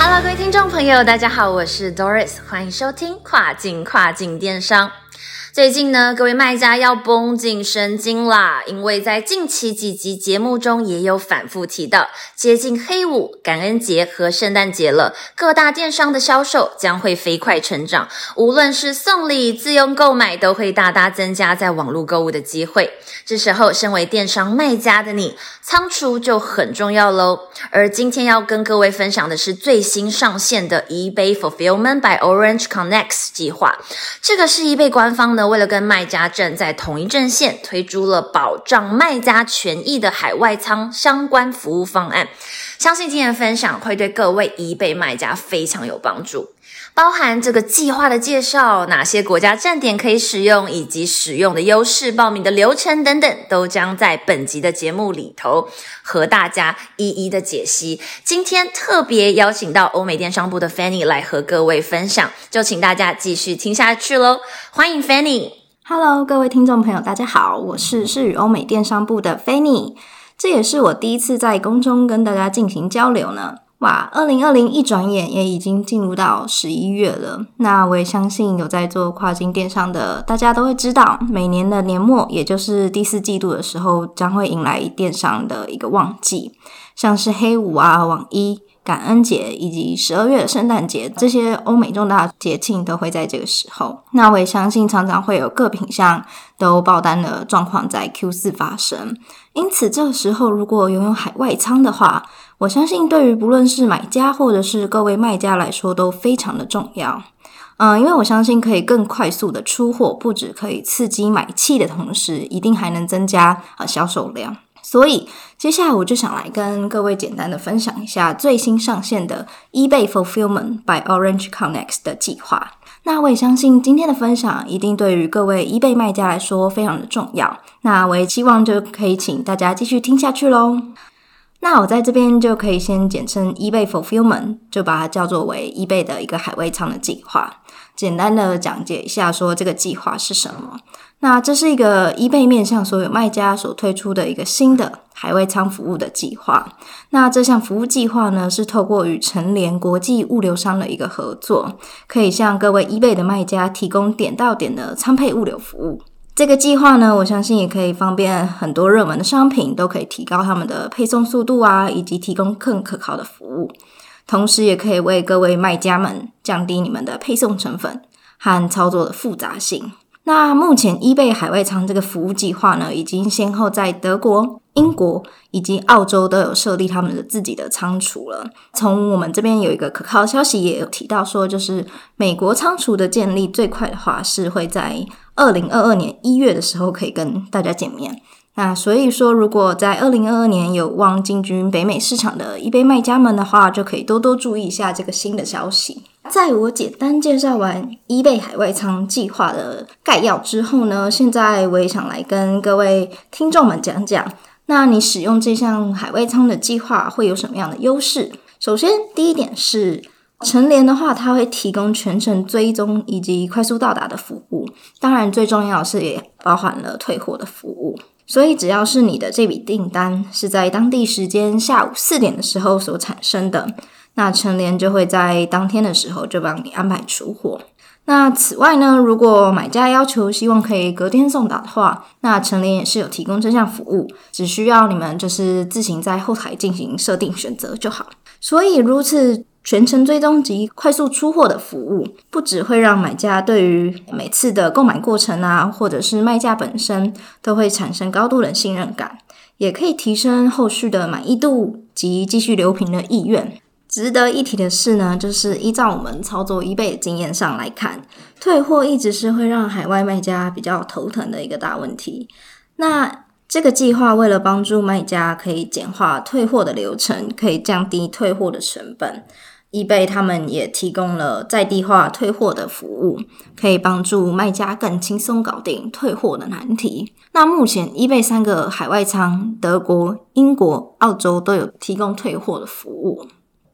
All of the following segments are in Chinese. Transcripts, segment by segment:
Hello，各位听众朋友，大家好，我是 Doris，欢迎收听跨境跨境电商。最近呢，各位卖家要绷紧神经啦，因为在近期几集节目中也有反复提到，接近黑五、感恩节和圣诞节了，各大电商的销售将会飞快成长，无论是送礼、自用购买，都会大大增加在网络购物的机会。这时候，身为电商卖家的你，仓储就很重要喽。而今天要跟各位分享的是最新上线的 eBay Fulfillment by Orange Connects 计划。这个是 eBay 官方呢，为了跟卖家站在同一阵线，推出了保障卖家权益的海外仓相关服务方案。相信今天的分享会对各位一被卖家非常有帮助。包含这个计划的介绍，哪些国家站点可以使用，以及使用的优势、报名的流程等等，都将在本集的节目里头和大家一一的解析。今天特别邀请到欧美电商部的 Fanny 来和各位分享，就请大家继续听下去喽。欢迎 Fanny。Hello，各位听众朋友，大家好，我是视宇欧美电商部的 Fanny，这也是我第一次在空中跟大家进行交流呢。哇，二零二零一转眼也已经进入到十一月了。那我也相信有在做跨境电商的，大家都会知道，每年的年末，也就是第四季度的时候，将会迎来电商的一个旺季，像是黑五啊、网一。感恩节以及十二月的圣诞节，这些欧美重大节庆都会在这个时候。那我也相信，常常会有各品项都爆单的状况在 Q 四发生。因此，这个时候如果拥有海外仓的话，我相信对于不论是买家或者是各位卖家来说都非常的重要。嗯，因为我相信可以更快速的出货，不止可以刺激买气的同时，一定还能增加啊销售量。所以接下来我就想来跟各位简单的分享一下最新上线的 eBay Fulfillment by Orange Connects 的计划。那我也相信今天的分享一定对于各位 eBay 卖家来说非常的重要。那我也希望就可以请大家继续听下去喽。那我在这边就可以先简称 eBay Fulfillment，就把它叫做为 eBay 的一个海外仓的计划。简单的讲解一下，说这个计划是什么。那这是一个 eBay 面向所有卖家所推出的一个新的海外仓服务的计划。那这项服务计划呢，是透过与成联国际物流商的一个合作，可以向各位 eBay 的卖家提供点到点的仓配物流服务。这个计划呢，我相信也可以方便很多热门的商品，都可以提高他们的配送速度啊，以及提供更可靠的服务。同时，也可以为各位卖家们降低你们的配送成本和操作的复杂性。那目前 eBay 海外仓这个服务计划呢，已经先后在德国、英国以及澳洲都有设立他们的自己的仓储了。从我们这边有一个可靠消息，也有提到说，就是美国仓储的建立最快的话是会在二零二二年一月的时候可以跟大家见面。那所以说，如果在二零二二年有望进军北美市场的 eBay 卖家们的话，就可以多多注意一下这个新的消息。在我简单介绍完 eBay 海外仓计划的概要之后呢，现在我也想来跟各位听众们讲讲，那你使用这项海外仓的计划会有什么样的优势？首先，第一点是成联的话，它会提供全程追踪以及快速到达的服务，当然最重要的是也包含了退货的服务。所以，只要是你的这笔订单是在当地时间下午四点的时候所产生的，那成联就会在当天的时候就帮你安排出货。那此外呢，如果买家要求希望可以隔天送达的话，那成联也是有提供这项服务，只需要你们就是自行在后台进行设定选择就好。所以，如此全程追踪及快速出货的服务，不只会让买家对于每次的购买过程啊，或者是卖家本身都会产生高度的信任感，也可以提升后续的满意度及继续留评的意愿。值得一提的是呢，就是依照我们操作 eBay 的经验上来看，退货一直是会让海外卖家比较头疼的一个大问题。那这个计划为了帮助卖家可以简化退货的流程，可以降低退货的成本。eBay 他们也提供了在地化退货的服务，可以帮助卖家更轻松搞定退货的难题。那目前 eBay 三个海外仓，德国、英国、澳洲都有提供退货的服务。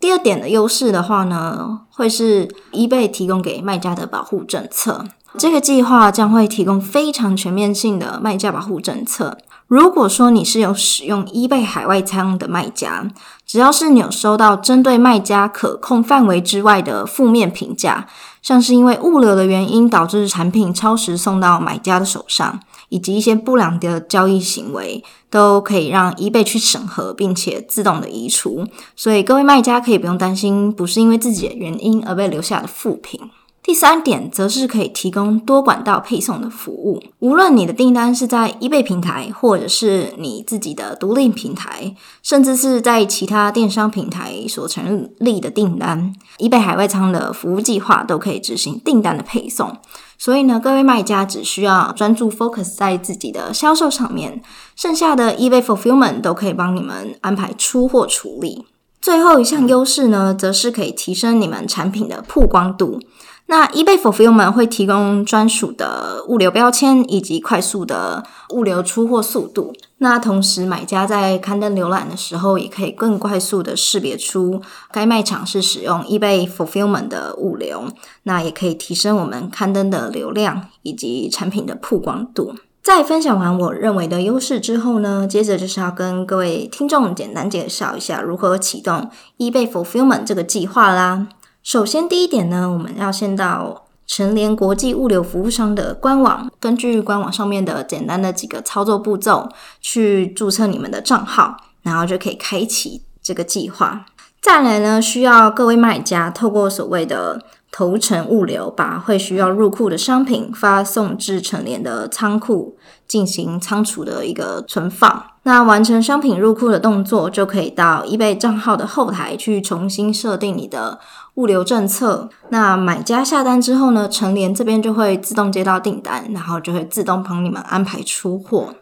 第二点的优势的话呢，会是 eBay 提供给卖家的保护政策。这个计划将会提供非常全面性的卖家保护政策。如果说你是有使用 eBay 海外仓的卖家，只要是你有收到针对卖家可控范围之外的负面评价，像是因为物流的原因导致产品超时送到买家的手上，以及一些不良的交易行为，都可以让 eBay 去审核，并且自动的移除。所以各位卖家可以不用担心，不是因为自己的原因而被留下的负评。第三点则是可以提供多管道配送的服务。无论你的订单是在 eBay 平台，或者是你自己的独立平台，甚至是在其他电商平台所成立的订单，eBay 海外仓的服务计划都可以执行订单的配送。所以呢，各位卖家只需要专注 focus 在自己的销售上面，剩下的 eBay fulfillment 都可以帮你们安排出货处理。最后一项优势呢，则是可以提升你们产品的曝光度。那 eBay Fulfillment 会提供专属的物流标签以及快速的物流出货速度。那同时，买家在刊登浏览的时候，也可以更快速的识别出该卖场是使用 eBay Fulfillment 的物流。那也可以提升我们刊登的流量以及产品的曝光度。在分享完我认为的优势之后呢，接着就是要跟各位听众简单介绍一下如何启动 eBay Fulfillment 这个计划啦。首先，第一点呢，我们要先到成联国际物流服务商的官网，根据官网上面的简单的几个操作步骤去注册你们的账号，然后就可以开启这个计划。再来呢，需要各位卖家透过所谓的投程物流，把会需要入库的商品发送至成联的仓库进行仓储的一个存放。那完成商品入库的动作，就可以到 eBay 账号的后台去重新设定你的。物流政策，那买家下单之后呢，成联这边就会自动接到订单，然后就会自动帮你们安排出货。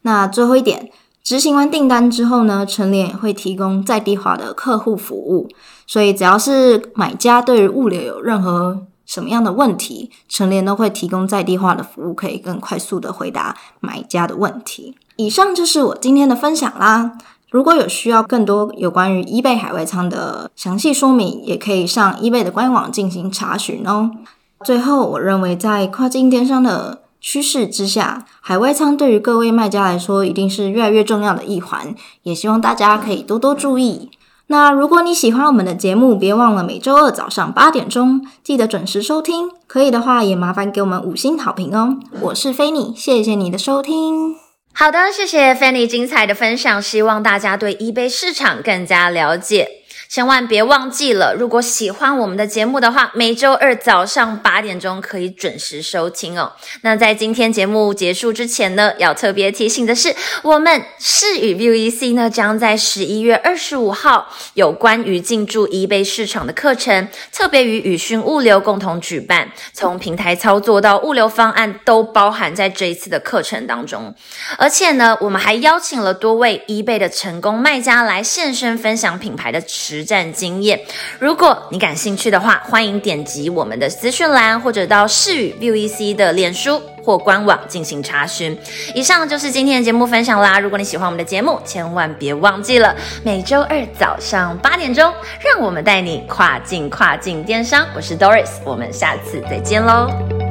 那最后一点，执行完订单之后呢，成联也会提供在地化的客户服务，所以只要是买家对于物流有任何什么样的问题，成联都会提供在地化的服务，可以更快速的回答买家的问题。以上就是我今天的分享啦。如果有需要更多有关于 eBay 海外仓的详细说明，也可以上 eBay 的官网进行查询哦。最后，我认为在跨境电商的趋势之下，海外仓对于各位卖家来说一定是越来越重要的一环，也希望大家可以多多注意。那如果你喜欢我们的节目，别忘了每周二早上八点钟记得准时收听。可以的话，也麻烦给我们五星好评哦。我是菲尼，谢谢你的收听。好的，谢谢 Fanny 精彩的分享，希望大家对 eBay 市场更加了解。千万别忘记了，如果喜欢我们的节目的话，每周二早上八点钟可以准时收听哦。那在今天节目结束之前呢，要特别提醒的是，我们视与 VEC 呢将在十一月二十五号有关于进驻 eBay 市场的课程，特别与宇讯物流共同举办，从平台操作到物流方案都包含在这一次的课程当中。而且呢，我们还邀请了多位 eBay 的成功卖家来现身分享品牌的实。实战经验，如果你感兴趣的话，欢迎点击我们的资讯栏，或者到视宇 VEC 的脸书或官网进行查询。以上就是今天的节目分享啦。如果你喜欢我们的节目，千万别忘记了每周二早上八点钟，让我们带你跨境跨境电商。我是 Doris，我们下次再见喽。